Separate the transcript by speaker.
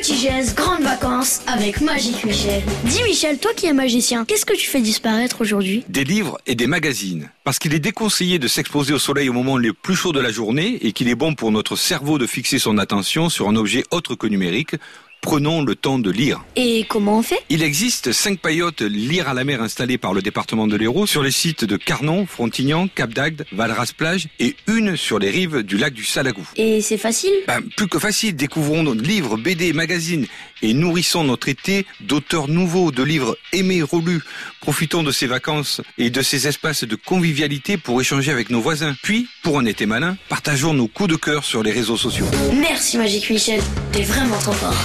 Speaker 1: Petit geste, grandes vacances avec Magique Michel. Dis Michel, toi qui es magicien, qu'est-ce que tu fais disparaître aujourd'hui?
Speaker 2: Des livres et des magazines. Parce qu'il est déconseillé de s'exposer au soleil au moment le plus chaud de la journée et qu'il est bon pour notre cerveau de fixer son attention sur un objet autre que numérique prenons le temps de lire.
Speaker 1: Et comment on fait?
Speaker 2: Il existe cinq paillotes lire à la mer installées par le département de l'Hérault sur les sites de Carnon, Frontignan, Cap d'Agde, Valras-Plage et une sur les rives du lac du Salagou.
Speaker 1: Et c'est facile?
Speaker 2: Ben, Plus que facile, découvrons nos livres, BD, magazines et nourrissons notre été d'auteurs nouveaux, de livres aimés, relus. Profitons de ces vacances et de ces espaces de convivialité pour échanger avec nos voisins. Puis, pour un été malin, partageons nos coups de cœur sur les réseaux sociaux.
Speaker 1: Merci Magique Michel, t'es vraiment trop fort.